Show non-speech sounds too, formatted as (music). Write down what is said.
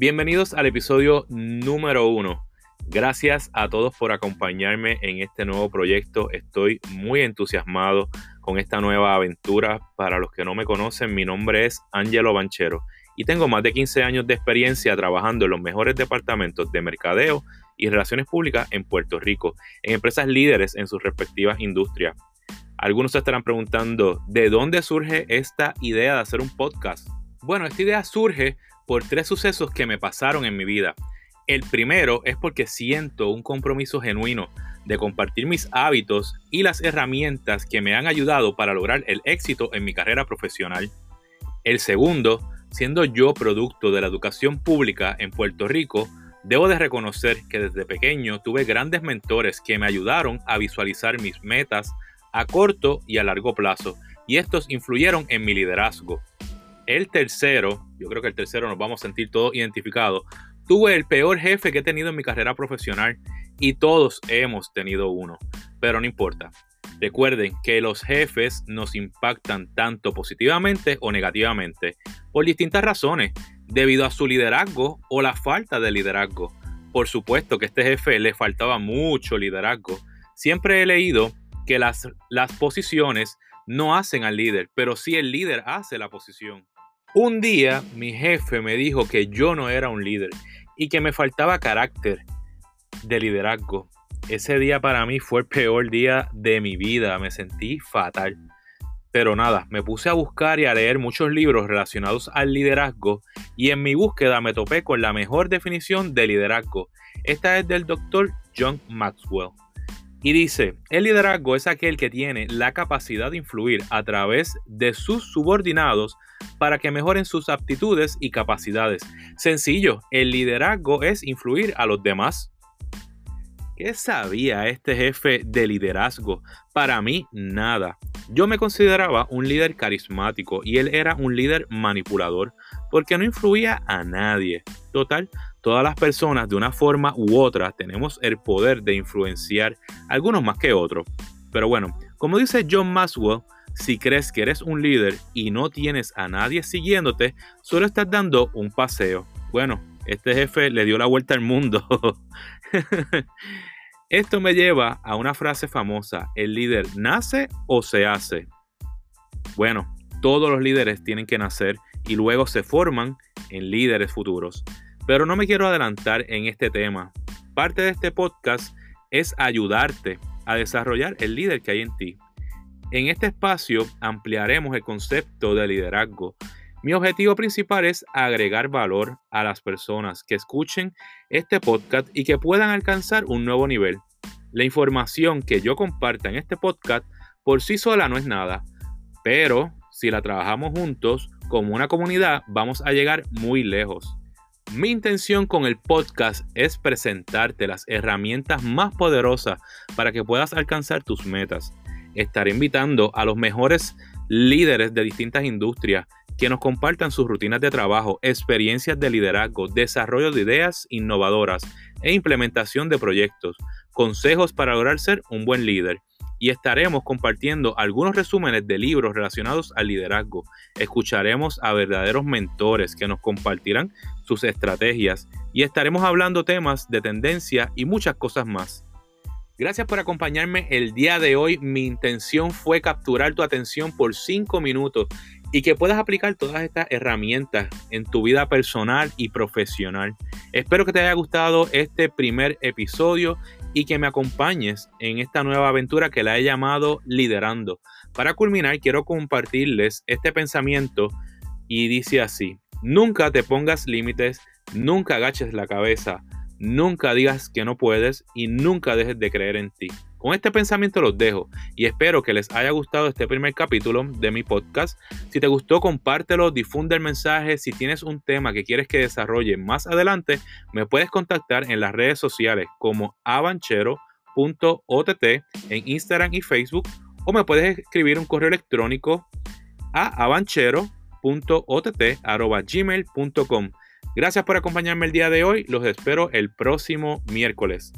Bienvenidos al episodio número uno. Gracias a todos por acompañarme en este nuevo proyecto. Estoy muy entusiasmado con esta nueva aventura. Para los que no me conocen, mi nombre es Angelo Banchero y tengo más de 15 años de experiencia trabajando en los mejores departamentos de mercadeo y relaciones públicas en Puerto Rico, en empresas líderes en sus respectivas industrias. Algunos se estarán preguntando, ¿de dónde surge esta idea de hacer un podcast? Bueno, esta idea surge por tres sucesos que me pasaron en mi vida. El primero es porque siento un compromiso genuino de compartir mis hábitos y las herramientas que me han ayudado para lograr el éxito en mi carrera profesional. El segundo, siendo yo producto de la educación pública en Puerto Rico, debo de reconocer que desde pequeño tuve grandes mentores que me ayudaron a visualizar mis metas a corto y a largo plazo, y estos influyeron en mi liderazgo. El tercero, yo creo que el tercero nos vamos a sentir todos identificados. Tuve el peor jefe que he tenido en mi carrera profesional y todos hemos tenido uno, pero no importa. Recuerden que los jefes nos impactan tanto positivamente o negativamente por distintas razones, debido a su liderazgo o la falta de liderazgo. Por supuesto que a este jefe le faltaba mucho liderazgo. Siempre he leído que las, las posiciones no hacen al líder, pero sí el líder hace la posición. Un día mi jefe me dijo que yo no era un líder y que me faltaba carácter de liderazgo. Ese día para mí fue el peor día de mi vida, me sentí fatal. Pero nada, me puse a buscar y a leer muchos libros relacionados al liderazgo y en mi búsqueda me topé con la mejor definición de liderazgo. Esta es del doctor John Maxwell. Y dice, el liderazgo es aquel que tiene la capacidad de influir a través de sus subordinados para que mejoren sus aptitudes y capacidades. Sencillo, el liderazgo es influir a los demás. ¿Qué sabía este jefe de liderazgo? Para mí, nada. Yo me consideraba un líder carismático y él era un líder manipulador porque no influía a nadie. Total, todas las personas de una forma u otra tenemos el poder de influenciar, algunos más que otros. Pero bueno, como dice John Maxwell, si crees que eres un líder y no tienes a nadie siguiéndote, solo estás dando un paseo. Bueno, este jefe le dio la vuelta al mundo. (laughs) (laughs) Esto me lleva a una frase famosa, el líder nace o se hace. Bueno, todos los líderes tienen que nacer y luego se forman en líderes futuros. Pero no me quiero adelantar en este tema. Parte de este podcast es ayudarte a desarrollar el líder que hay en ti. En este espacio ampliaremos el concepto de liderazgo. Mi objetivo principal es agregar valor a las personas que escuchen este podcast y que puedan alcanzar un nuevo nivel. La información que yo comparta en este podcast por sí sola no es nada, pero si la trabajamos juntos como una comunidad vamos a llegar muy lejos. Mi intención con el podcast es presentarte las herramientas más poderosas para que puedas alcanzar tus metas. Estaré invitando a los mejores líderes de distintas industrias que nos compartan sus rutinas de trabajo, experiencias de liderazgo, desarrollo de ideas innovadoras e implementación de proyectos, consejos para lograr ser un buen líder y estaremos compartiendo algunos resúmenes de libros relacionados al liderazgo. Escucharemos a verdaderos mentores que nos compartirán sus estrategias y estaremos hablando temas de tendencia y muchas cosas más. Gracias por acompañarme el día de hoy. Mi intención fue capturar tu atención por 5 minutos y que puedas aplicar todas estas herramientas en tu vida personal y profesional. Espero que te haya gustado este primer episodio y que me acompañes en esta nueva aventura que la he llamado Liderando. Para culminar, quiero compartirles este pensamiento y dice así, nunca te pongas límites, nunca agaches la cabeza, nunca digas que no puedes y nunca dejes de creer en ti. Con este pensamiento los dejo y espero que les haya gustado este primer capítulo de mi podcast. Si te gustó, compártelo, difunde el mensaje. Si tienes un tema que quieres que desarrolle más adelante, me puedes contactar en las redes sociales como avanchero.ott en Instagram y Facebook o me puedes escribir un correo electrónico a avanchero.ott.gmail.com. Gracias por acompañarme el día de hoy. Los espero el próximo miércoles.